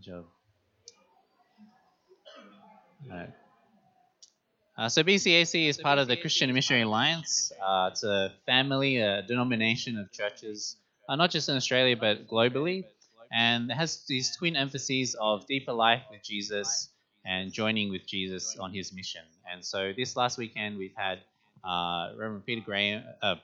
Job. All right. Uh, so BCAC is part of the Christian Missionary Alliance. Uh, it's a family, a denomination of churches, uh, not just in Australia but globally, and it has these twin emphases of deeper life with Jesus and joining with Jesus on his mission. And so this last weekend we've had uh, Reverend Peter Graham, uh,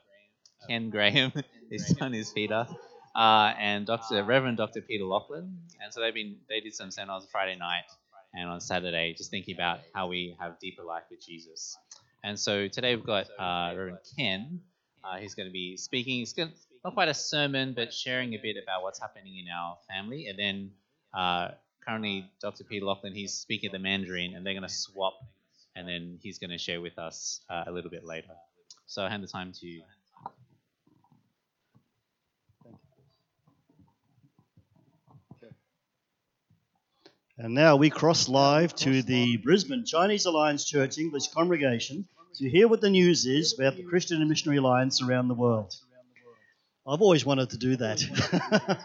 Ken Graham, his son is Peter, uh, and Dr. Reverend Dr. Peter Lachlan. And so they've been they did some seminars Friday night and on Saturday, just thinking about how we have deeper life with Jesus. And so today we've got uh, Reverend Ken. Uh, he's going to be speaking. It's going not quite a sermon, but sharing a bit about what's happening in our family. And then uh, currently, Dr. Peter Lachlan, he's speaking the Mandarin, and they're going to swap, and then he's going to share with us uh, a little bit later. So I'll hand the time to you. And now we cross live to the Brisbane Chinese Alliance Church English congregation to hear what the news is about the Christian and Missionary Alliance around the world. I've always wanted to do that.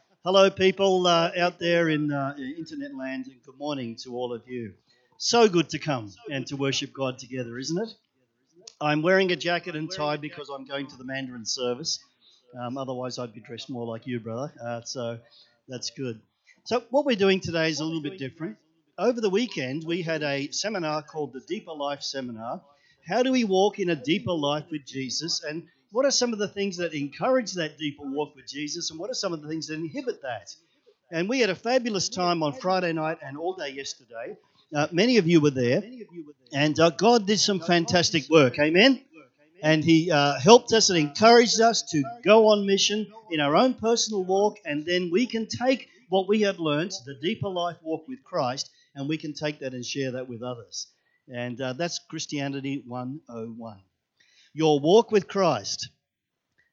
Hello, people uh, out there in uh, internet land, and good morning to all of you. So good to come and to worship God together, isn't it? I'm wearing a jacket and tie because I'm going to the Mandarin service. Um, otherwise, I'd be dressed more like you, brother. Uh, so that's good. So, what we're doing today is a little bit different. Over the weekend, we had a seminar called the Deeper Life Seminar. How do we walk in a deeper life with Jesus? And what are some of the things that encourage that deeper walk with Jesus? And what are some of the things that inhibit that? And we had a fabulous time on Friday night and all day yesterday. Uh, many of you were there. And uh, God did some fantastic work. Amen? and he uh, helped us and encouraged us to go on mission in our own personal walk, and then we can take what we have learned, the deeper life walk with Christ, and we can take that and share that with others. And uh, that's Christianity 101. Your walk with Christ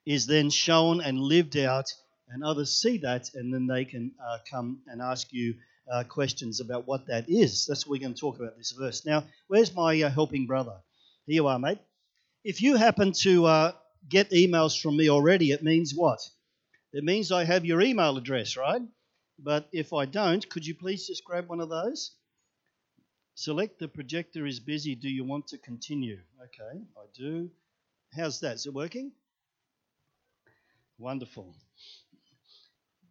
is then shown and lived out, and others see that, and then they can uh, come and ask you uh, questions about what that is. That's what we're going to talk about this verse. Now, where's my uh, helping brother? Here you are, mate. If you happen to uh, get emails from me already, it means what? It means I have your email address, right? But if I don't, could you please just grab one of those? Select the projector is busy. Do you want to continue? Okay, I do. How's that? Is it working? Wonderful.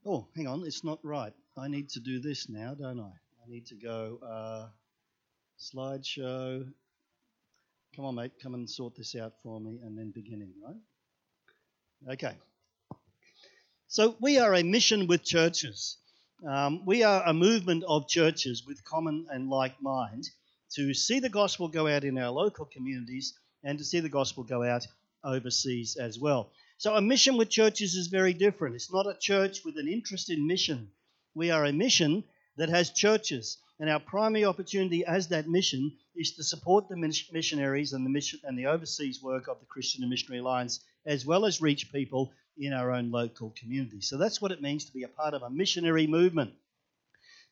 Oh, hang on, it's not right. I need to do this now, don't I? I need to go uh, slideshow. Come on, mate, come and sort this out for me, and then beginning, right? Okay. So we are a mission with churches. Um, we are a movement of churches with common and like mind to see the gospel go out in our local communities and to see the gospel go out overseas as well. So, a mission with churches is very different. It's not a church with an interest in mission. We are a mission that has churches, and our primary opportunity as that mission is to support the missionaries and the mission and the overseas work of the Christian and Missionary Alliance, as well as reach people in our own local community. So that's what it means to be a part of a missionary movement.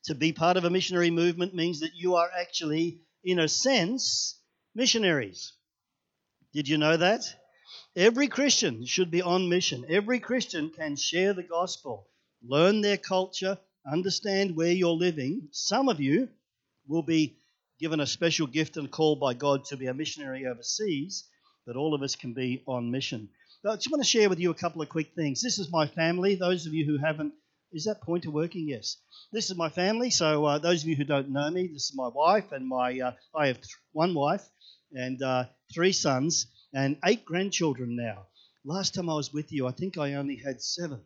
To be part of a missionary movement means that you are actually, in a sense, missionaries. Did you know that? Every Christian should be on mission. Every Christian can share the gospel, learn their culture, understand where you're living. Some of you will be given a special gift and called by God to be a missionary overseas, but all of us can be on mission. I just want to share with you a couple of quick things. This is my family. Those of you who haven't, is that pointer working? Yes. This is my family. So uh, those of you who don't know me, this is my wife and my. Uh, I have one wife and uh, three sons and eight grandchildren now. Last time I was with you, I think I only had seven.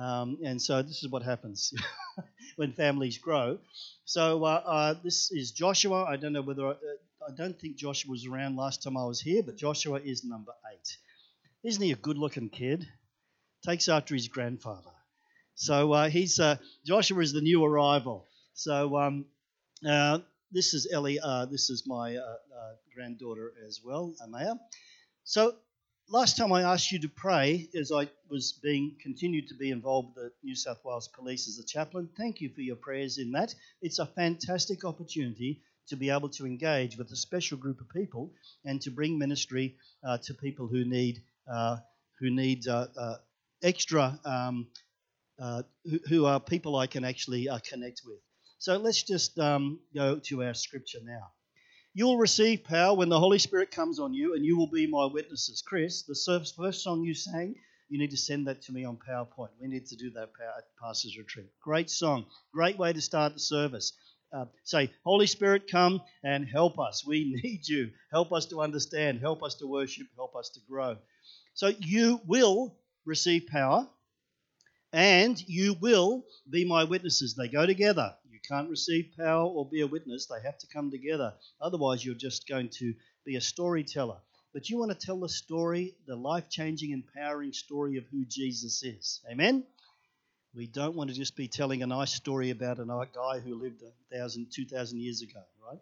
Um, and so this is what happens when families grow. So uh, uh, this is Joshua. I don't know whether I, uh, I don't think Joshua was around last time I was here, but Joshua is number eight. Isn't he a good looking kid? Takes after his grandfather. So uh, he's uh, Joshua is the new arrival. So um, uh, this is Ellie. Uh, this is my uh, uh, granddaughter as well, Amaya. So last time I asked you to pray, as I was being continued to be involved with the New South Wales Police as a chaplain. Thank you for your prayers in that. It's a fantastic opportunity to be able to engage with a special group of people and to bring ministry to people who need who need uh, uh, extra um, uh, who, who, are people I can actually uh, connect with. So let's just um, go to our scripture now. You will receive power when the Holy Spirit comes on you, and you will be my witnesses. Chris, the first song you sang, you need to send that to me on PowerPoint. We need to do that at Pastor's Retreat. Great song. Great way to start the service. Uh, say, Holy Spirit, come and help us. We need you. Help us to understand. Help us to worship. Help us to grow. So you will receive power and you will be my witnesses. They go together. You can't receive power or be a witness, they have to come together. Otherwise, you're just going to be a storyteller. But you want to tell the story, the life changing, empowering story of who Jesus is. Amen? We don't want to just be telling a nice story about a guy who lived two thousand years ago, right?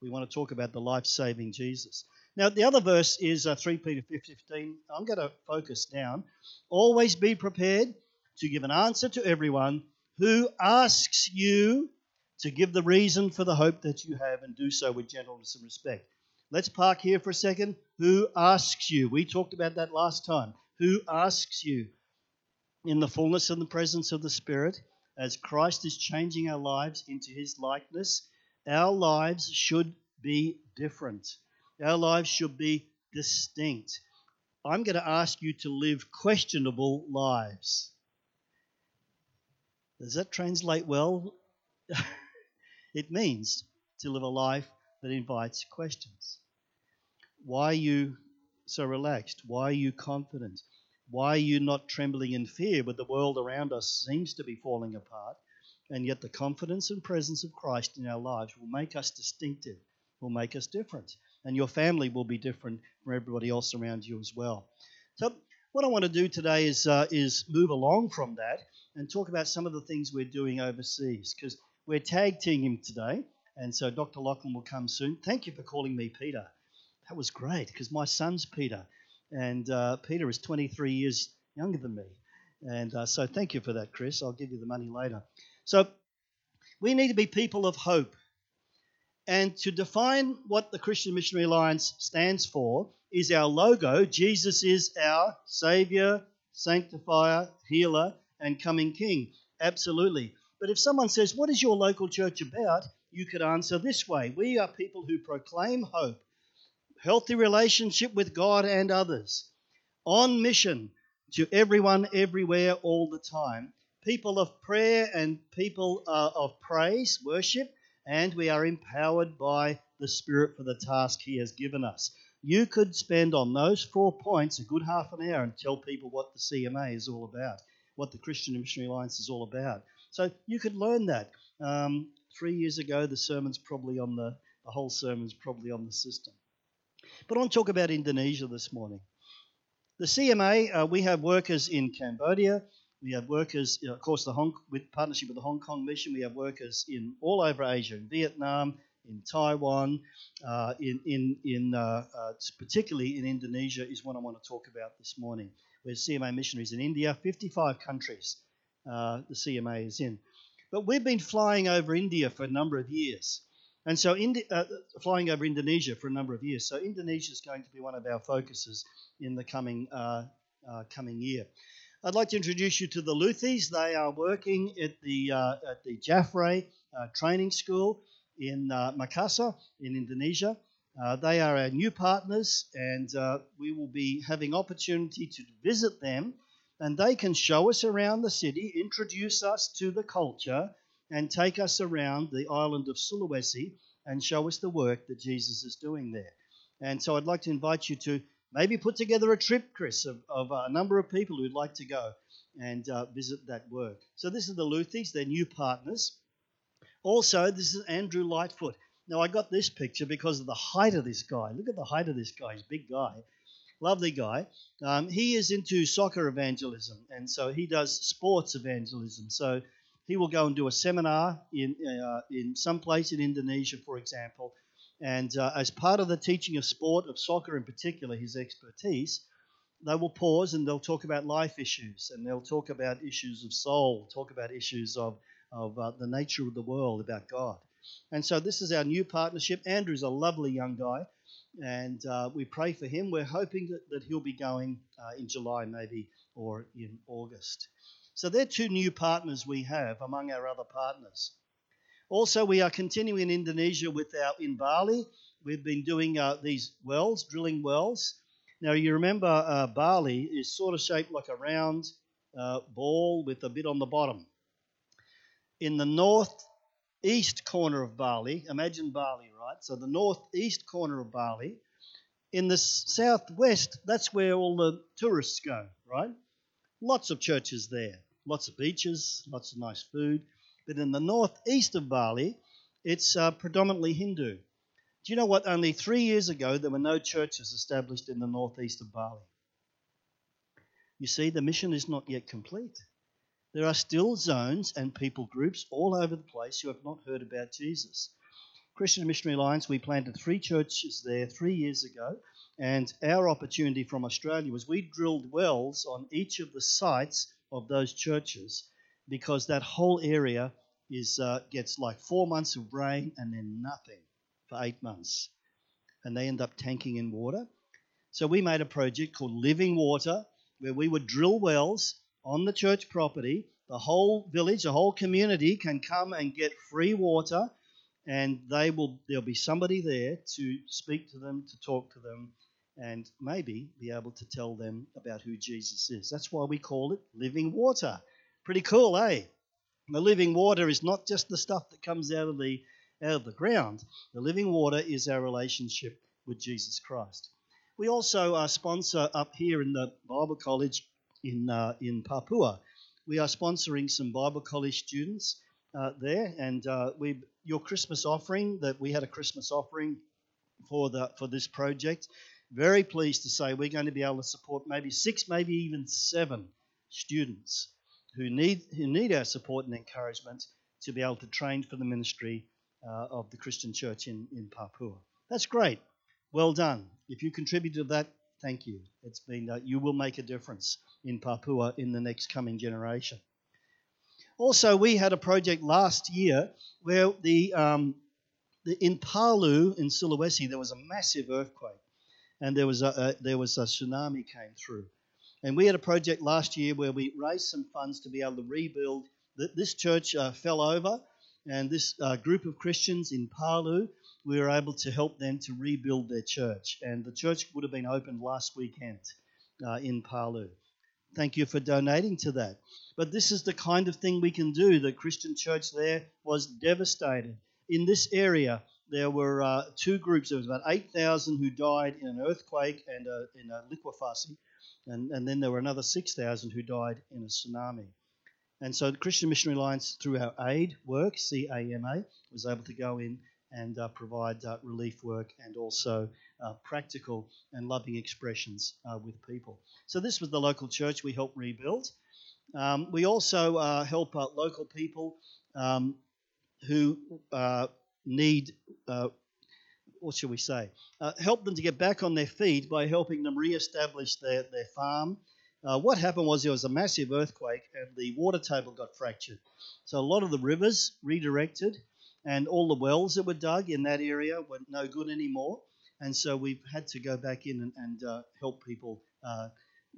We want to talk about the life saving Jesus. Now, the other verse is uh, 3 Peter 15. I'm going to focus down. Always be prepared to give an answer to everyone who asks you to give the reason for the hope that you have and do so with gentleness and respect. Let's park here for a second. Who asks you? We talked about that last time. Who asks you? in the fullness and the presence of the Spirit, as Christ is changing our lives into his likeness, our lives should be different. Our lives should be distinct. I'm going to ask you to live questionable lives. Does that translate well? it means to live a life that invites questions. Why are you so relaxed? Why are you confident? Why are you not trembling in fear when the world around us seems to be falling apart? And yet, the confidence and presence of Christ in our lives will make us distinctive, will make us different. And your family will be different from everybody else around you as well. So, what I want to do today is, uh, is move along from that and talk about some of the things we're doing overseas because we're tag teaming today. And so, Dr. Lachlan will come soon. Thank you for calling me Peter. That was great because my son's Peter. And uh, Peter is 23 years younger than me. And uh, so thank you for that, Chris. I'll give you the money later. So we need to be people of hope. And to define what the Christian Missionary Alliance stands for is our logo. Jesus is our Savior, Sanctifier, Healer, and Coming King. Absolutely. But if someone says, What is your local church about? you could answer this way We are people who proclaim hope healthy relationship with God and others, on mission to everyone, everywhere, all the time, people of prayer and people uh, of praise, worship, and we are empowered by the Spirit for the task He has given us. You could spend on those four points a good half an hour and tell people what the CMA is all about, what the Christian Missionary Alliance is all about. So you could learn that. Um, three years ago, the sermon's probably on the, the whole sermon's probably on the system. But I want to talk about Indonesia this morning. The CMA, uh, we have workers in Cambodia. We have workers, you know, of course, the Hong, with partnership with the Hong Kong Mission. We have workers in all over Asia, in Vietnam, in Taiwan, uh, in in in uh, uh particularly in Indonesia is what I want to talk about this morning. Where CMA missionaries in India, 55 countries, uh, the CMA is in. But we've been flying over India for a number of years. And so, Indi- uh, flying over Indonesia for a number of years. So, Indonesia is going to be one of our focuses in the coming uh, coming year. I'd like to introduce you to the Luthis. They are working at the uh, at the Jaffray uh, Training School in uh, Makassar in Indonesia. they are our new partners, and we will be having opportunity to visit them, and they can show us around the city, introduce us to the culture and take us around the island of Sulawesi and show us the work that Jesus is doing there. And so I'd like to invite you to maybe put together a trip, Chris, of, of a number of people who'd like to go and uh, visit that work. So this is the Luthis, their new partners. Also, this is Andrew Lightfoot. Now, I got this picture because of the height of this guy. Look at the height of this guy. He's a big guy, lovely guy. Um, he is into soccer evangelism, and so he does sports evangelism. So he will go and do a seminar in uh, in some place in Indonesia, for example, and uh, as part of the teaching of sport, of soccer in particular, his expertise, they will pause and they'll talk about life issues and they'll talk about issues of soul, talk about issues of of uh, the nature of the world, about God. And so this is our new partnership. Andrew's a lovely young guy, and uh, we pray for him. We're hoping that, that he'll be going uh, in July, maybe, or in August. So they're two new partners we have among our other partners. Also, we are continuing in Indonesia with our in Bali. We've been doing uh, these wells, drilling wells. Now, you remember uh, Bali is sort of shaped like a round uh, ball with a bit on the bottom. In the northeast corner of Bali, imagine Bali, right? So, the northeast corner of Bali, in the southwest, that's where all the tourists go, right? Lots of churches there, lots of beaches, lots of nice food. But in the northeast of Bali, it's uh, predominantly Hindu. Do you know what? Only three years ago, there were no churches established in the northeast of Bali. You see, the mission is not yet complete. There are still zones and people groups all over the place who have not heard about Jesus. Christian Missionary Alliance, we planted three churches there three years ago, and our opportunity from Australia was we drilled wells on each of the sites of those churches because that whole area is uh, gets like four months of rain and then nothing for eight months, and they end up tanking in water. So we made a project called Living Water, where we would drill wells on the church property. The whole village, the whole community can come and get free water, and they will. There'll be somebody there to speak to them, to talk to them, and maybe be able to tell them about who Jesus is. That's why we call it Living Water. Pretty cool, eh? The living water is not just the stuff that comes out of the out of the ground. The living water is our relationship with Jesus Christ. We also are sponsor up here in the Bible College in uh, in Papua. We are sponsoring some Bible College students uh, there, and uh, we your Christmas offering that we had a Christmas offering for the for this project. Very pleased to say we're going to be able to support maybe six, maybe even seven students who need who need our support and encouragement to be able to train for the ministry uh, of the Christian church in, in Papua. That's great. Well done. If you contributed to that, thank you. It's been uh, you will make a difference in Papua in the next coming generation. Also, we had a project last year where the, um, the in Palu in Sulawesi there was a massive earthquake, and there was a, a there was a tsunami came through, and we had a project last year where we raised some funds to be able to rebuild. This church uh, fell over, and this uh, group of Christians in Palu, we were able to help them to rebuild their church. And the church would have been opened last weekend uh, in Palu. Thank you for donating to that. But this is the kind of thing we can do. The Christian church there was devastated. In this area, there were uh, two groups. There was about 8,000 who died in an earthquake and in a liquefacy, and, and then there were another 6,000 who died in a tsunami. And so the Christian Missionary Alliance, through our aid work, CAMA, was able to go in and uh, provide uh, relief work and also uh, practical and loving expressions uh, with people. So this was the local church we helped rebuild. Um, we also uh, help uh, local people um, who need, what shall we say, help them to get back on their feet by helping them re-establish their, their farm uh, what happened was there was a massive earthquake and the water table got fractured. So a lot of the rivers redirected and all the wells that were dug in that area were no good anymore. And so we've had to go back in and, and uh, help people uh,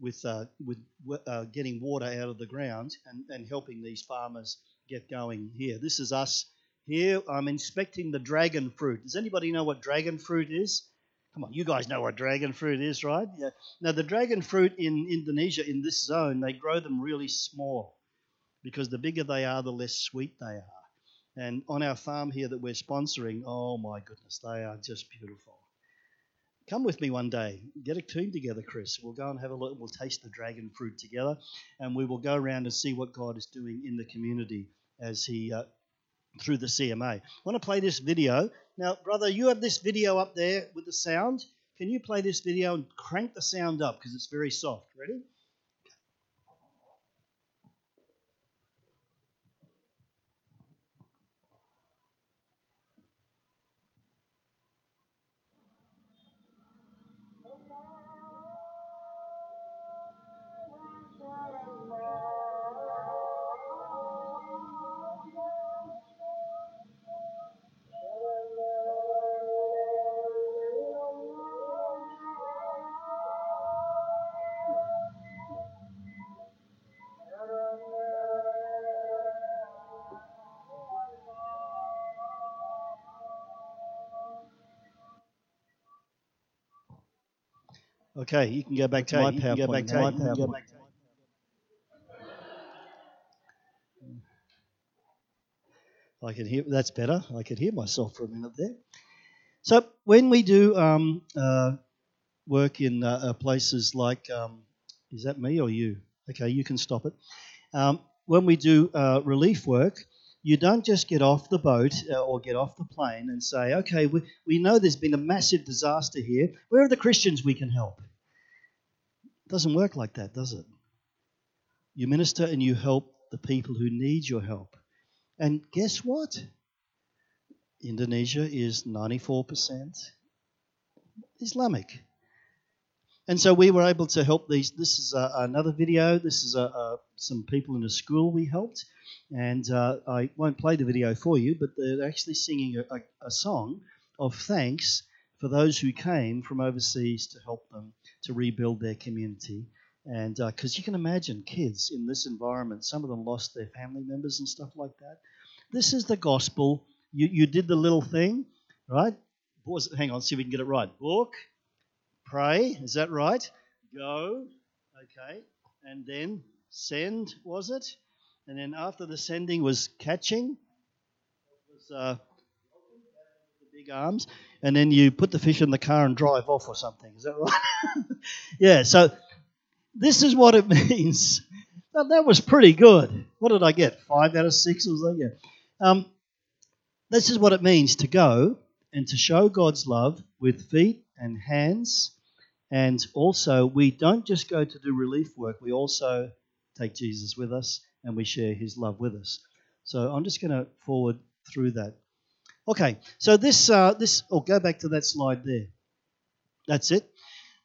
with, uh, with uh, getting water out of the ground and, and helping these farmers get going here. This is us here. I'm inspecting the dragon fruit. Does anybody know what dragon fruit is? Come on, you guys know what dragon fruit is, right? Yeah. Now, the dragon fruit in Indonesia, in this zone, they grow them really small because the bigger they are, the less sweet they are. And on our farm here that we're sponsoring, oh my goodness, they are just beautiful. Come with me one day. Get a team together, Chris. We'll go and have a look. We'll taste the dragon fruit together, and we will go around and see what God is doing in the community as He uh, through the CMA. I want to play this video. Now, brother, you have this video up there with the sound. Can you play this video and crank the sound up because it's very soft? Ready? Okay, you can go back to my PowerPoint. Go back to my PowerPoint. I can hear that's better. I could hear myself for a minute there. So when we do um, uh, work in uh, uh, places like, um, is that me or you? Okay, you can stop it. Um, when we do uh, relief work, you don't just get off the boat uh, or get off the plane and say, okay, we, we know there's been a massive disaster here. Where are the Christians we can help? It doesn't work like that, does it? You minister and you help the people who need your help. And guess what? Indonesia is 94% Islamic. And so we were able to help these. This is a, another video. This is a, a, some people in a school we helped. And uh, I won't play the video for you, but they're actually singing a, song of thanks for those who came from overseas to help them to rebuild their community. And because uh, you can imagine kids in this environment, some of them lost their family members and stuff like that. This is the gospel. You, you did the little thing, right? Hang on, see if we can get it right. Book, pray, is that right? Go, okay, and then send, was it? And then after the sending was catching, was uh, the big arms, and then you put the fish in the car and drive off or something. Is that right? yeah. So this is what it means. Now, that was pretty good. What did I get? Five out of six was that? Yeah. Um, this is what it means to go and to show God's love with feet and hands and also, we don't just go to do relief work, we also take Jesus with us and we share his love with us. So I'm just going to forward through that. Okay, so this, uh, this, oh, go back to that slide there. That's it.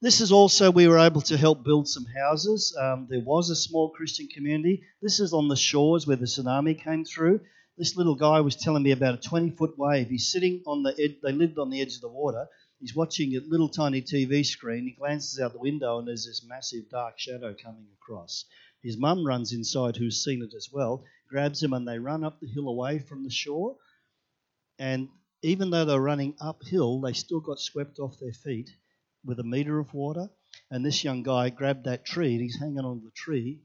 This is also, we were able to help build some houses. Um, there was a small Christian community. This is on the shores where the tsunami came through. This little guy was telling me about a 20 foot wave. He's sitting on the edge, they lived on the edge of the water He's watching a little tiny TV screen. He glances out the window and there's this massive dark shadow coming across. His mum runs inside, who's seen it as well, grabs him, and they run up the hill away from the shore. And even though they're running uphill, they still got swept off their feet with a meter of water. And this young guy grabbed that tree and he's hanging on the tree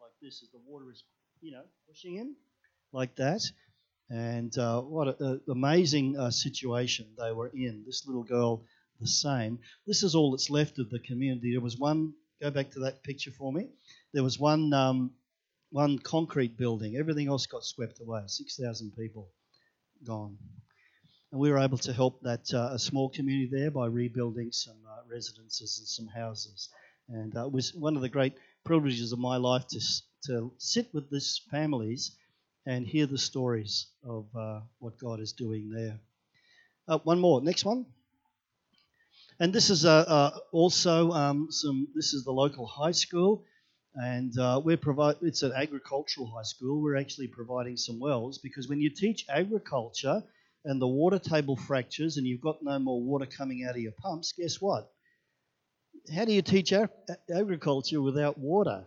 like this as the water is, you know, pushing him like that. And uh, what an amazing uh, situation they were in. This little girl, the same. This is all that's left of the community. There was one. Go back to that picture for me. There was one um, one concrete building. Everything else got swept away. Six thousand people gone. And we were able to help that uh, a small community there by rebuilding some uh, residences and some houses. And uh, it was one of the great privileges of my life to to sit with these families and hear the stories of uh, what God is doing there. Uh, one more, next one. And this is uh, uh also um, some. This is the local high school, and uh, we're provide. It's an agricultural high school. We're actually providing some wells because when you teach agriculture and the water table fractures and you've got no more water coming out of your pumps, guess what? How do you teach agriculture without water?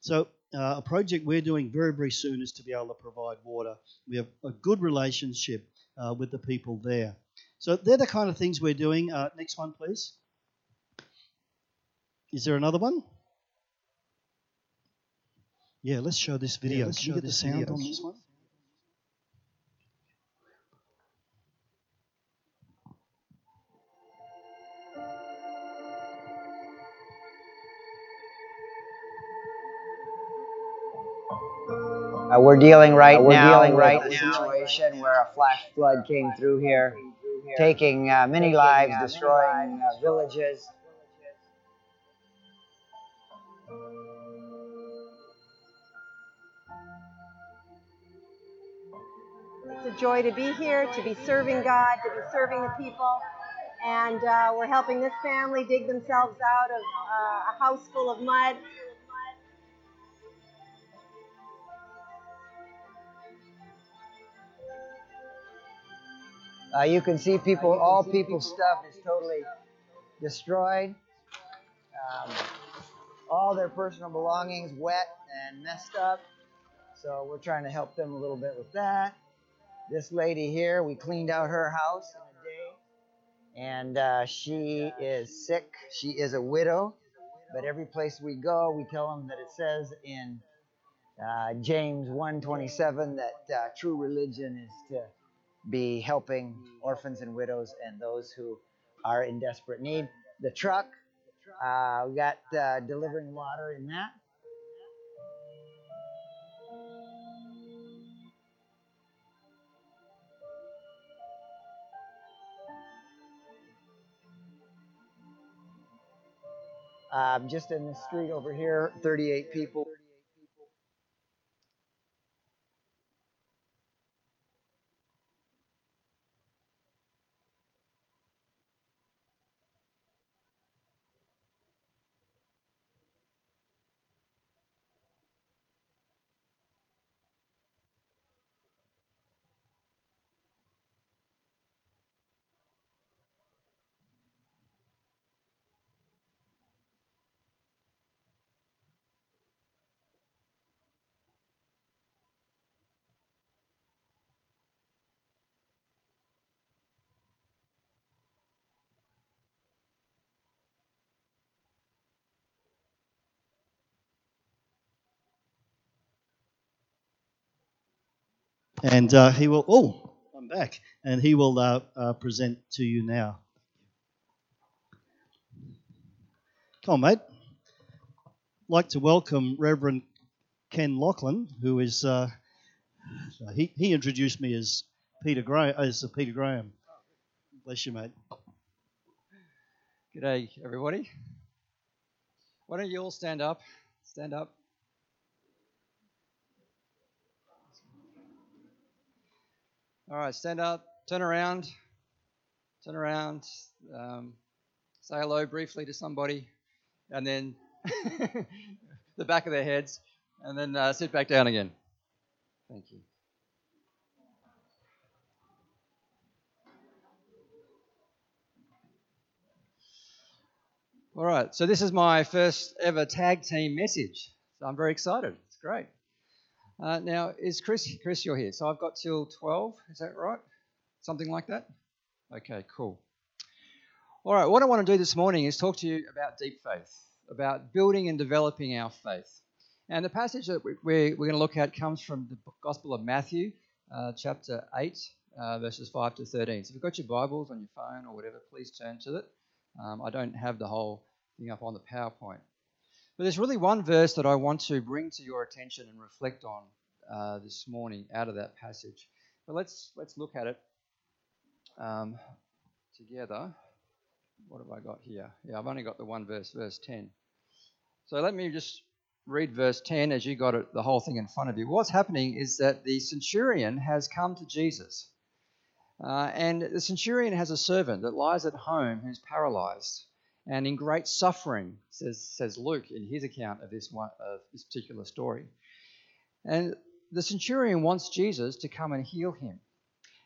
So uh, a project we're doing very, very soon is to be able to provide water. We have a good relationship uh, with the people there. So they're the kind of things we're doing. Uh, next one, please. Is there another one? Yeah, let's show this video. Yeah, let's Can you get the sound video. on this one? Uh, we're dealing right uh, we're now dealing right with a situation where a flash flood came through here, taking uh, many lives, destroying uh, villages. It's a joy to be here, to be serving God, to be serving the people. And uh, we're helping this family dig themselves out of uh, a house full of mud Uh, you can see people, all people's stuff is totally destroyed. Um, all their personal belongings wet and messed up. So we're trying to help them a little bit with that. This lady here, we cleaned out her house in a day. and uh, she is sick. She is a widow, but every place we go, we tell them that it says in uh, James 1:27 that uh, true religion is to be helping orphans and widows and those who are in desperate need. The truck, uh, we got uh, delivering water in that. Um, just in the street over here, 38 people. And uh, he will, oh, I'm back. And he will uh, uh, present to you now. Come on, mate. Like to welcome Reverend Ken Lachlan, who is, uh, he, he introduced me as Peter Graham, as Peter Graham. Bless you, mate. G'day, everybody. Why don't you all stand up? Stand up. All right, stand up, turn around, turn around, um, say hello briefly to somebody, and then the back of their heads, and then uh, sit back down again. Thank you. All right, so this is my first ever tag team message. So I'm very excited. It's great. Uh, now, is Chris, Chris, you're here. So I've got till 12, is that right? Something like that? Okay, cool. All right, what I want to do this morning is talk to you about deep faith, about building and developing our faith. And the passage that we're, going to look at comes from the Gospel of Matthew, uh, chapter 8, uh, verses 5 to 13. So if you've got your Bibles on your phone or whatever, please turn to it. Um, I don't have the whole thing up on the PowerPoint. But there's really one verse that I want to bring to your attention and reflect on uh, this morning out of that passage. But let's let's look at it um, together. What have I got here? Yeah, I've only got the one verse, verse 10. So let me just read verse 10 as you got it, the whole thing in front of you. What's happening is that the centurion has come to Jesus. Uh, and the centurion has a servant that lies at home who's paralyzed and in great suffering, says, says Luke in his account of this, one, of this particular story. And the centurion wants Jesus to come and heal him.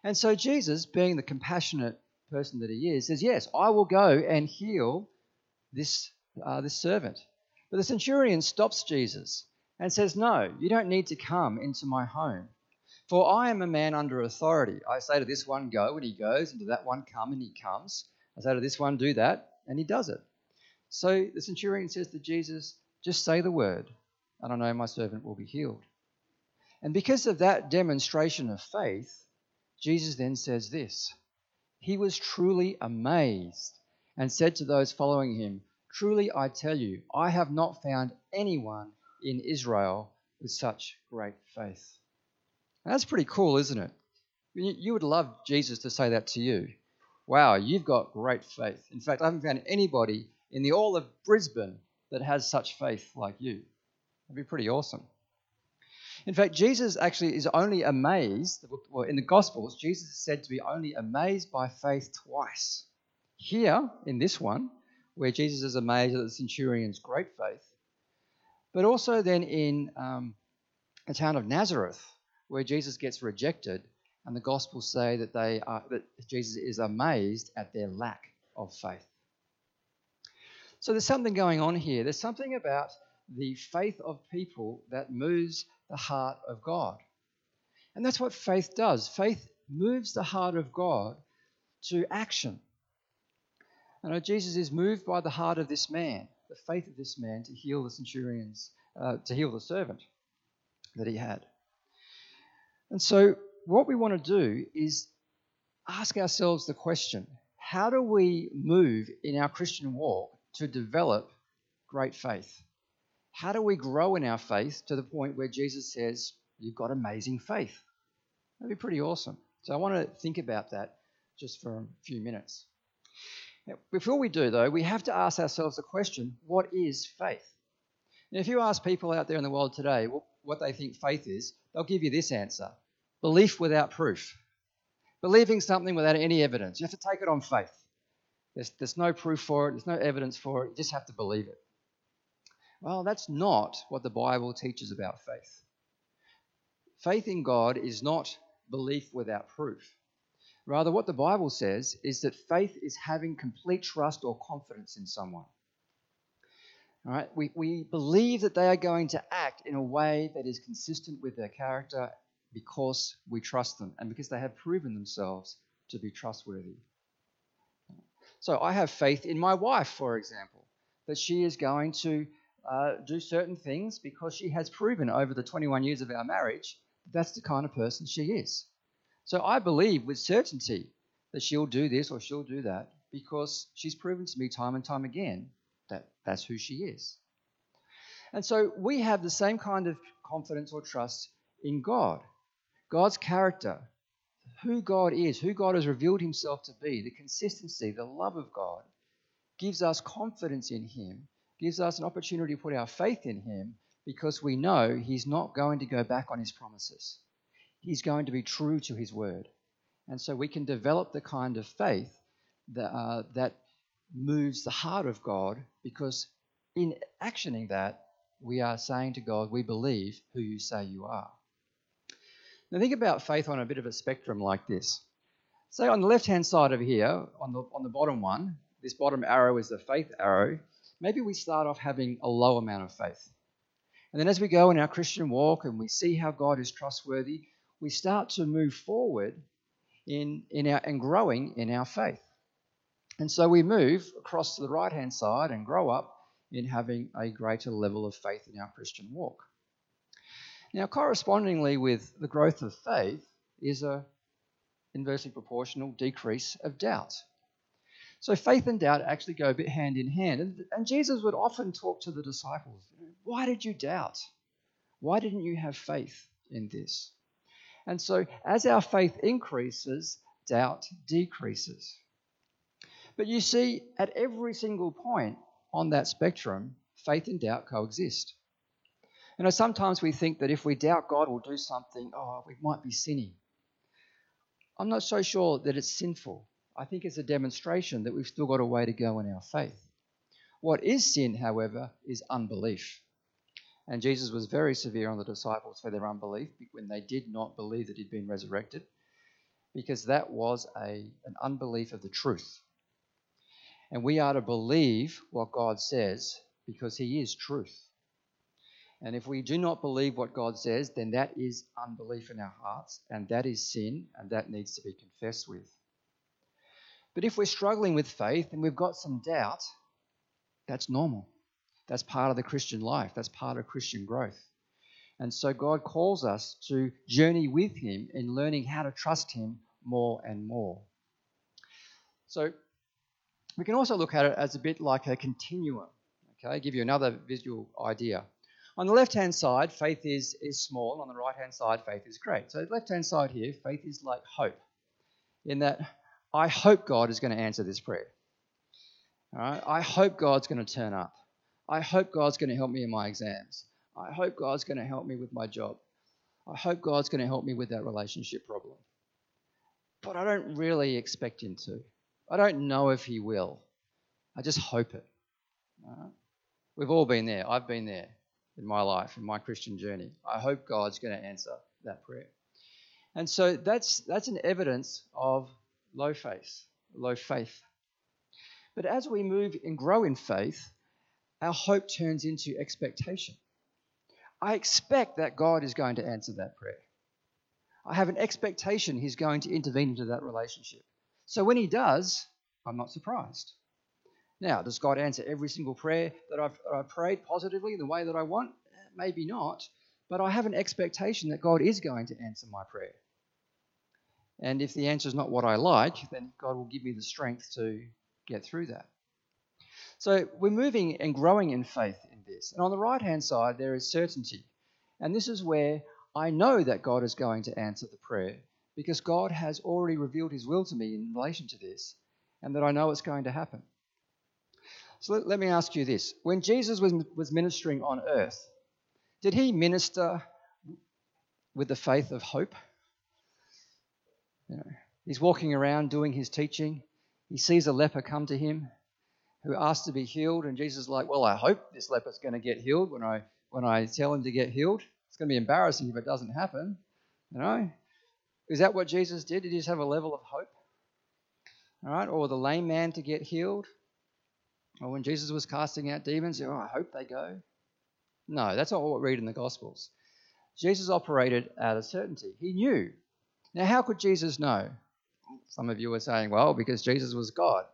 And so Jesus, being the compassionate person that he is, says, Yes, I will go and heal this, uh, this servant. But the centurion stops Jesus and says, No, you don't need to come into my home. For I am a man under authority. I say to this one, Go, and he goes, and to that one, Come, and he comes. I say to this one, Do that, and he does it. So the centurion says to Jesus, Just say the word, and I know my servant will be healed. And because of that demonstration of faith, Jesus then says this He was truly amazed and said to those following him, Truly I tell you, I have not found anyone in Israel with such great faith. Now, that's pretty cool, isn't it? You would love Jesus to say that to you wow, you've got great faith. In fact, I haven't found anybody in the all of Brisbane that has such faith like you. That'd be pretty awesome. In fact, Jesus actually is only amazed, well, in the Gospels, Jesus is said to be only amazed by faith twice. Here, in this one, where Jesus is amazed at the centurion's great faith, but also then in um, the town of Nazareth, where Jesus gets rejected and the Gospels say that they are that Jesus is amazed at their lack of faith. So there's something going on here. There's something about the faith of people that moves the heart of God. And that's what faith does. Faith moves the heart of God to action. I know Jesus is moved by the heart of this man, the faith of this man to heal the centurion's, uh, to heal the servant that he had. And so, what we want to do is ask ourselves the question how do we move in our Christian walk to develop great faith? How do we grow in our faith to the point where Jesus says, You've got amazing faith? That'd be pretty awesome. So I want to think about that just for a few minutes. Before we do, though, we have to ask ourselves the question what is faith? Now, if you ask people out there in the world today what they think faith is, they'll give you this answer belief without proof. Believing something without any evidence. You have to take it on faith. There's, there's no proof for it, there's no evidence for it, you just have to believe it. Well, that's not what the Bible teaches about faith. Faith in God is not belief without proof. Rather, what the Bible says is that faith is having complete trust or confidence in someone. All right? We, we believe that they are going to act in a way that is consistent with their character because we trust them and because they have proven themselves to be trustworthy. So I have faith in my wife, for example, that she is going to uh, do certain things because she has proven over the 21 years of our marriage that that's the kind of person she is. So I believe with certainty that she'll do this or she'll do that because she's proven to me time and time again that that's who she is. And so we have the same kind of confidence or trust in God. God's character, who God is, who God has revealed himself to be, the consistency, the love of God, gives us confidence in him, gives us an opportunity to put our faith in him because we know he's not going to go back on his promises. He's going to be true to his word. And so we can develop the kind of faith that, uh, that moves the heart of God because in actioning that, we are saying to God, We believe who you say you are. Now, think about faith on a bit of a spectrum like this. Say on the left hand side of here, on the, on the bottom one, this bottom arrow is the faith arrow. Maybe we start off having a low amount of faith. And then as we go in our Christian walk and we see how God is trustworthy, we start to move forward in, in our, and growing in our faith. And so we move across to the right hand side and grow up in having a greater level of faith in our Christian walk. Now, correspondingly with the growth of faith is a inversely proportional decrease of doubt. So faith and doubt actually go a bit hand in hand. And, and Jesus would often talk to the disciples Why did you doubt? Why didn't you have faith in this? And so as our faith increases, doubt decreases. But you see, at every single point on that spectrum, faith and doubt coexist. You know, sometimes we think that if we doubt God will do something, oh, we might be sinning. I'm not so sure that it's sinful. I think it's a demonstration that we've still got a way to go in our faith. What is sin, however, is unbelief. And Jesus was very severe on the disciples for their unbelief when they did not believe that he'd been resurrected, because that was a, an unbelief of the truth. And we are to believe what God says because he is truth. And if we do not believe what God says, then that is unbelief in our hearts, and that is sin, and that needs to be confessed with. But if we're struggling with faith and we've got some doubt, that's normal. That's part of the Christian life, that's part of Christian growth. And so God calls us to journey with Him in learning how to trust Him more and more. So we can also look at it as a bit like a continuum. Okay, give you another visual idea. On the left hand side, faith is, is small. On the right hand side, faith is great. So, the left hand side here, faith is like hope, in that I hope God is going to answer this prayer. All right? I hope God's going to turn up. I hope God's going to help me in my exams. I hope God's going to help me with my job. I hope God's going to help me with that relationship problem. But I don't really expect Him to. I don't know if He will. I just hope it. Right? We've all been there. I've been there in my life, in my Christian journey. I hope God's going to answer that prayer. And so that's, that's an evidence of low faith, low faith. But as we move and grow in faith, our hope turns into expectation. I expect that God is going to answer that prayer. I have an expectation He's going to intervene into that relationship. So when He does, I'm not surprised. Now, does God answer every single prayer that I've, I've prayed positively in the way that I want? Maybe not, but I have an expectation that God is going to answer my prayer. And if the answer is not what I like, then God will give me the strength to get through that. So we're moving and growing in faith in this. And on the right hand side, there is certainty. And this is where I know that God is going to answer the prayer because God has already revealed his will to me in relation to this, and that I know it's going to happen. So let, let me ask you this when Jesus was, was ministering on earth, did he minister with the faith of hope? You know, he's walking around doing his teaching. He sees a leper come to him who asks to be healed, and Jesus is like, "Well, I hope this leper's going to get healed when I when I tell him to get healed. It's going to be embarrassing if it doesn't happen." You know, is that what Jesus did? Did he just have a level of hope? All right, or the lame man to get healed? Or when Jesus was casting out demons, oh, I hope they go. No, that's not what we read in the Gospels. Jesus operated out of certainty. He knew. Now, how could Jesus know? Some of you are saying, well, because Jesus was God.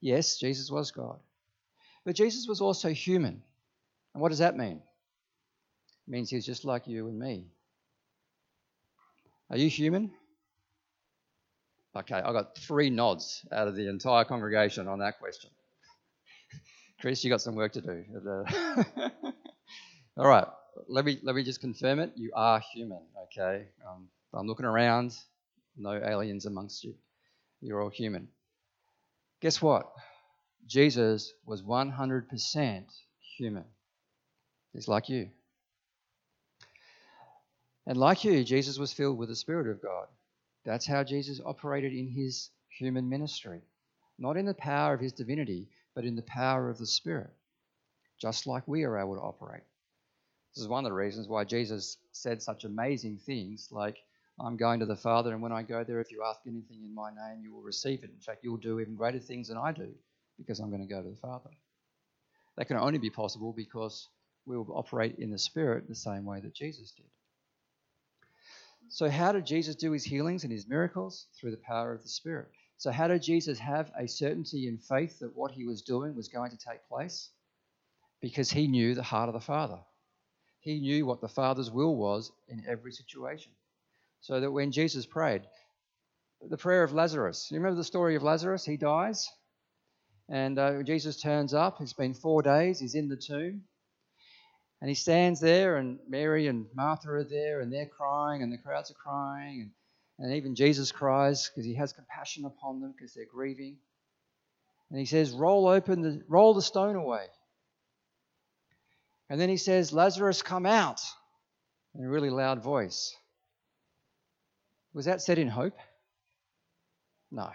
Yes, Jesus was God. But Jesus was also human. And what does that mean? It means he's just like you and me. Are you human? Okay, I got three nods out of the entire congregation on that question. Chris, you got some work to do. All right, let me let me just confirm it. You are human. Okay, um, I'm looking around. No aliens amongst you. You're all human. Guess what? Jesus was 100% human. He's like you. And like you, Jesus was filled with the Spirit of God. That's how Jesus operated in his human ministry. Not in the power of his divinity, but in the power of the Spirit, just like we are able to operate. This is one of the reasons why Jesus said such amazing things like, I'm going to the Father, and when I go there, if you ask anything in my name, you will receive it. In fact, you'll do even greater things than I do because I'm going to go to the Father. That can only be possible because we will operate in the Spirit the same way that Jesus did. So, how did Jesus do his healings and his miracles? Through the power of the Spirit. So, how did Jesus have a certainty in faith that what he was doing was going to take place? Because he knew the heart of the Father. He knew what the Father's will was in every situation. So that when Jesus prayed, the prayer of Lazarus, you remember the story of Lazarus? He dies, and uh, Jesus turns up. It's been four days, he's in the tomb. And he stands there, and Mary and Martha are there, and they're crying, and the crowds are crying, and, and even Jesus cries because he has compassion upon them because they're grieving. And he says, "Roll open the roll the stone away." And then he says, "Lazarus, come out!" in a really loud voice. Was that said in hope? No.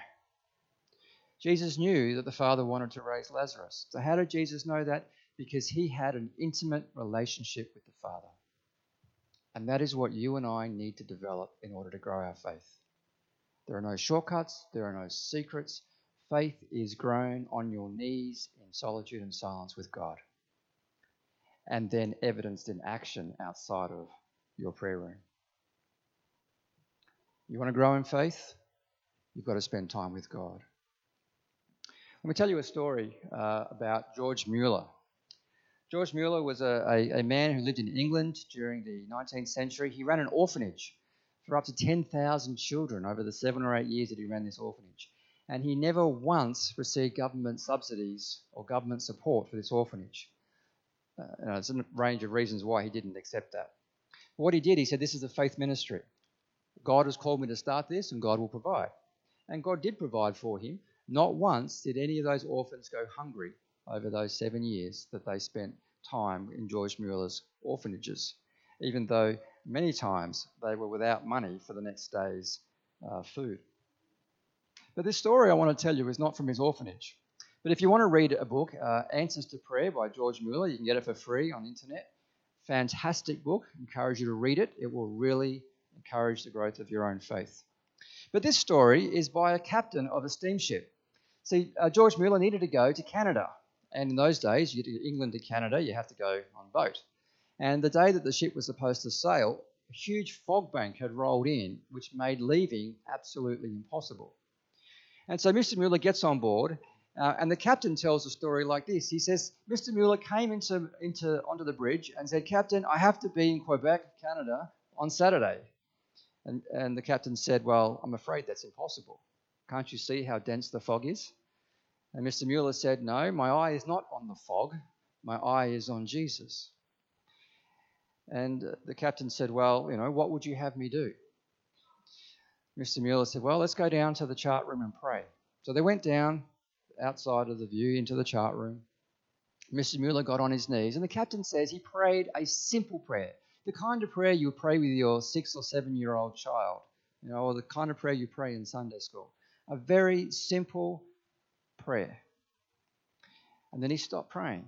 Jesus knew that the Father wanted to raise Lazarus. So, how did Jesus know that? because he had an intimate relationship with the Father. And that is what you and I need to develop in order to grow our faith. There are no shortcuts, there are no secrets. Faith is grown on your knees in solitude and silence with God, and then evidenced in action outside of your prayer room. You want to grow in faith? You've got to spend time with God. Let me tell you a story uh, about George Mueller. George Mueller was a, a, a, man who lived in England during the 19th century. He ran an orphanage for up to 10,000 children over the seven or eight years that he ran this orphanage. And he never once received government subsidies or government support for this orphanage. Uh, there's a range of reasons why he didn't accept that. But what he did, he said, This is a faith ministry. God has called me to start this, and God will provide. And God did provide for him. Not once did any of those orphans go hungry over those seven years that they spent time in George Mueller's orphanages, even though many times they were without money for the next day's uh, food. But this story I want to tell you is not from his orphanage. But if you want to read a book, uh, Answers to Prayer by George Mueller, you can get it for free on the internet. Fantastic book. Encourage you to read it. It will really encourage the growth of your own faith. But this story is by a captain of a steamship. See, uh, George Mueller needed to go to Canada and in those days, you England to Canada, you have to go on boat. And the day that the ship was supposed to sail, a huge fog bank had rolled in, which made leaving absolutely impossible. And so Mr. Mueller gets on board Uh, and the captain tells a story like this. He says, Mr. Mueller came into, into onto the bridge and said, Captain, I have to be in Quebec, Canada, on Saturday. And, and the captain said, Well, I'm afraid that's impossible. Can't you see how dense the fog is? And Mr. Mueller said, No, my eye is not on the fog. My eye is on Jesus. And uh, the captain said, Well, you know, what would you have me do? Mr. Mueller said, Well, let's go down to the chart room and pray. So they went down outside of the view into the chart room. Mr. Mueller got on his knees, and the captain says he prayed a simple prayer, the kind of prayer you pray with your six or seven year old child, you know, or the kind of prayer you pray in Sunday school. A very simple prayer. And then he stopped praying.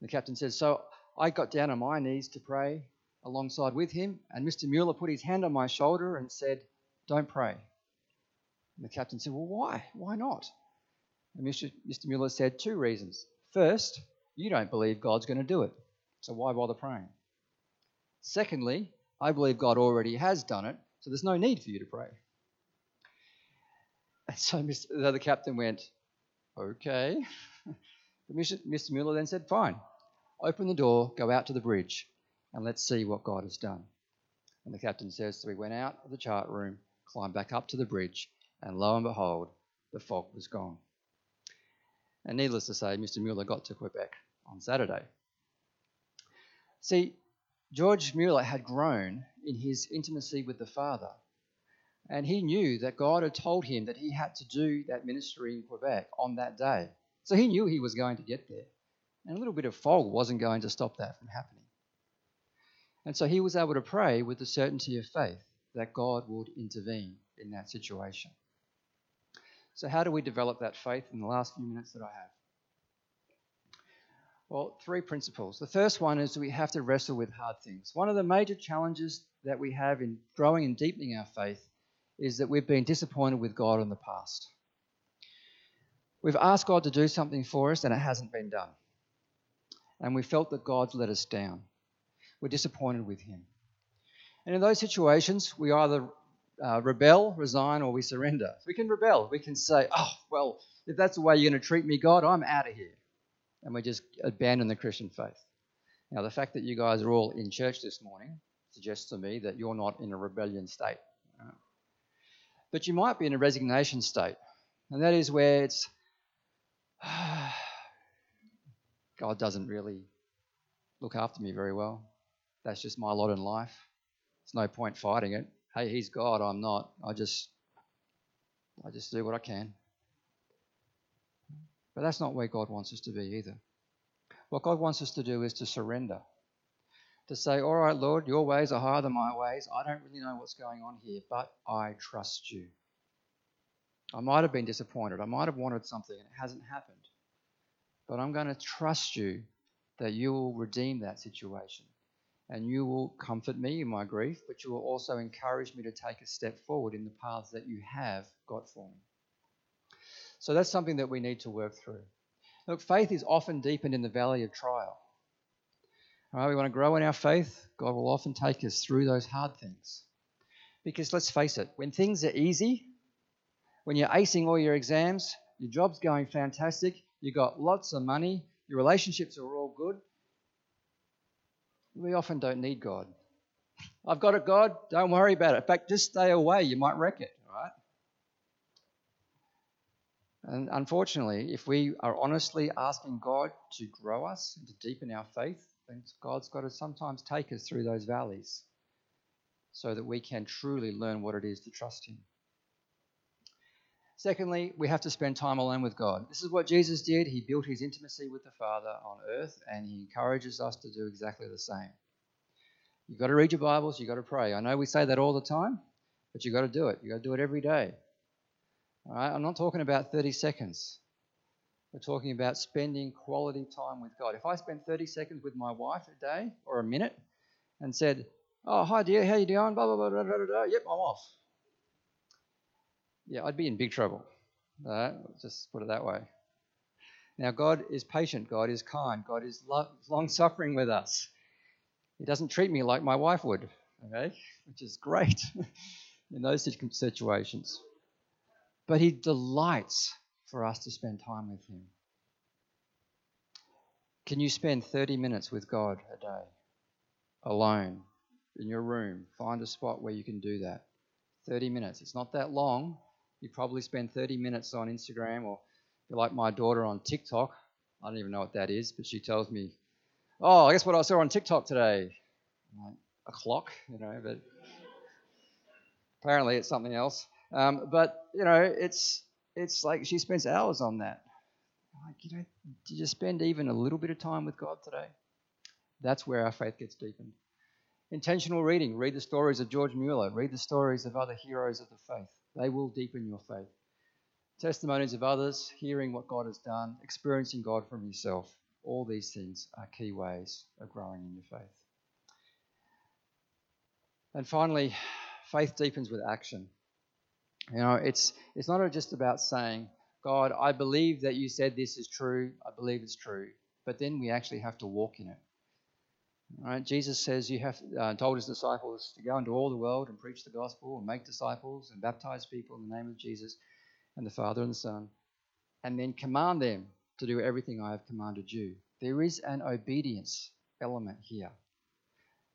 The captain says, So I got down on my knees to pray alongside with him, and Mr. Mueller put his hand on my shoulder and said, Don't pray. And the captain said, Well, why? Why not? And Mr. Mr. Mueller said two reasons. First, you don't believe God's going to do it, so why bother praying? Secondly, I believe God already has done it, so there's no need for you to pray. And so Mr. the captain went, Okay. Mr. Mueller then said, Fine, open the door, go out to the bridge, and let's see what God has done. And the captain says, So we went out of the chart room, climbed back up to the bridge, and lo and behold, the fog was gone. And needless to say, Mr. Mueller got to Quebec on Saturday. See, George Mueller had grown in his intimacy with the Father, and he knew that God had told him that he had to do that ministry in Quebec on that day. So he knew he was going to get there. And a little bit of fog wasn't going to stop that from happening. And so he was able to pray with the certainty of faith that God would intervene in that situation. So, how do we develop that faith in the last few minutes that I have? Well, three principles. The first one is we have to wrestle with hard things. One of the major challenges that we have in growing and deepening our faith is that we've been disappointed with God in the past. We've asked God to do something for us and it hasn't been done. And we felt that God's let us down. We're disappointed with Him. And in those situations, we either uh, rebel, resign, or we surrender. We can rebel. We can say, oh, well, if that's the way you're going to treat me, God, I'm out of here. And we just abandon the Christian faith. Now, the fact that you guys are all in church this morning suggests to me that you're not in a rebellion state. But you might be in a resignation state. And that is where it's, God doesn't really look after me very well. That's just my lot in life. There's no point fighting it hey, he's God, I'm not. I just I just do what I can. But that's not where God wants us to be either. What God wants us to do is to surrender. To say, all right, Lord, your ways are higher than my ways. I don't really know what's going on here, but I trust you. I might have been disappointed. I might have wanted something and it hasn't happened. But I'm going to trust you that you will redeem that situation and you will comfort me in my grief, but you will also encourage me to take a step forward in the paths that you have got for me. So that's something that we need to work through. Look, faith is often deepened in the valley of trial. We want to grow in our faith. God will often take us through those hard things. Because let's face it, when things are easy, when you're acing all your exams, your job's going fantastic, you've got lots of money, your relationships are all good, we often don't need God. I've got it, God. Don't worry about it. In fact, just stay away. You might wreck it, right? And unfortunately, if we are honestly asking God to grow us and to deepen our faith, then God's got to sometimes take us through those valleys so that we can truly learn what it is to trust Him. Secondly, we have to spend time alone with God. This is what Jesus did. He built his intimacy with the Father on earth, and he encourages us to do exactly the same. You've got to read your Bibles, you've got to pray. I know we say that all the time, but you've got to do it. You've got to do it every day. All right? I'm not talking about 30 seconds. We're talking about spending quality time with God. If I spend 30 seconds with my wife a day or a minute and said, Oh, hi dear, how you doing? Blah, blah, blah, blah, blah, blah. Yep, I'm off yeah, I'd be in big trouble. Uh, just put it that way. Now, God is patient. God is kind. God is lo- long suffering with us. He doesn't treat me like my wife would, okay? Which is great in those situations. But He delights for us to spend time with Him. Can you spend 30 minutes with God a day, alone, in your room? Find a spot where you can do that. 30 minutes. It's not that long. You probably spend 30 minutes on Instagram or you're like my daughter on TikTok. I don't even know what that is, but she tells me, Oh, I guess what I saw on TikTok today. Like, a clock, you know, but apparently it's something else. Um, but, you know, it's it's like she spends hours on that. Like, you know, did you spend even a little bit of time with God today? That's where our faith gets deepened. Intentional reading. Read the stories of George Mueller. Read the stories of other heroes of the faith. They will deepen your faith. Testimonies of others, hearing what God has done, experiencing God from yourself. All these things are key ways of growing in your faith. And finally, faith deepens with action. You know, it's it's not just about saying, God, I believe that you said this is true. I believe it's true. But then we actually have to walk in it. All right? Jesus says you have uh, told his disciples to go into all the world and preach the gospel and make disciples and baptize people in the name of Jesus and the Father and the Son, and then command them to do everything I have commanded you. There is an obedience element here.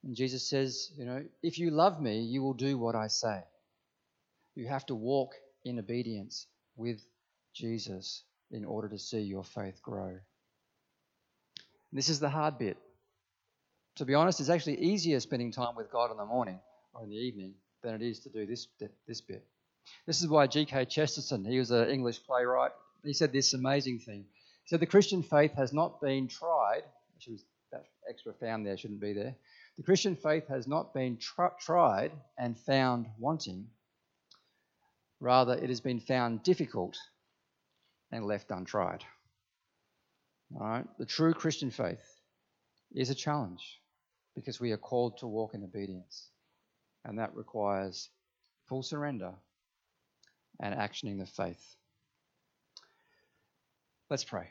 And Jesus says, you know, if you love me, you will do what I say. You have to walk in obedience with Jesus in order to see your faith grow. This is the hard bit. To be honest, it's actually easier spending time with God in the morning or in the evening than it is to do this, this bit. This is why G.K. Chesterton, he was an English playwright, he said this amazing thing. He said, The Christian faith has not been tried, that extra found there shouldn't be there. The Christian faith has not been tr- tried and found wanting. Rather, it has been found difficult and left untried. All right? The true Christian faith is a challenge because we are called to walk in obedience. And that requires full surrender and actioning the faith. Let's pray.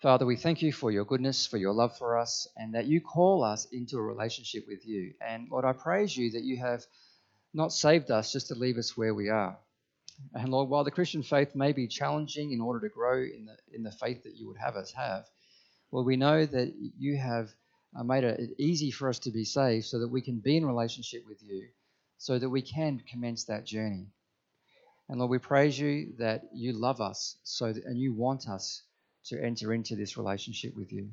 Father, we thank you for your goodness, for your love for us, and that you call us into a relationship with you. And Lord, I praise you that you have not saved us just to leave us where we are. And Lord, while the Christian faith may be challenging in order to grow in the, in the faith that you would have us have, well, we know that you have uh, made it easy for us to be saved so that we can be in relationship with you, so that we can commence that journey. And Lord, we praise you that you love us so that, and you want us to enter into this relationship with you.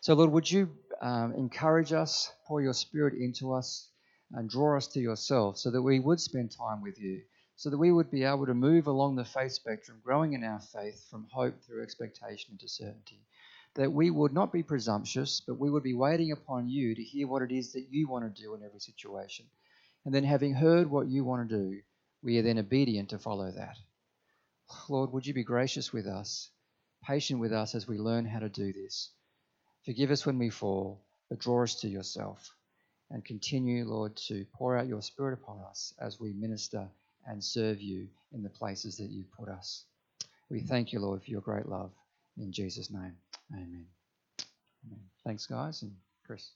So, Lord, would you um, encourage us, pour your spirit into us, and draw us to yourself so that we would spend time with you, so that we would be able to move along the faith spectrum, growing in our faith from hope through expectation into certainty. That we would not be presumptuous, but we would be waiting upon you to hear what it is that you want to do in every situation. And then, having heard what you want to do, we are then obedient to follow that. Lord, would you be gracious with us, patient with us as we learn how to do this? Forgive us when we fall, but draw us to yourself and continue, Lord, to pour out your Spirit upon us as we minister and serve you in the places that you've put us. We thank you, Lord, for your great love. In Jesus' name, amen. amen. Thanks, guys, and Chris.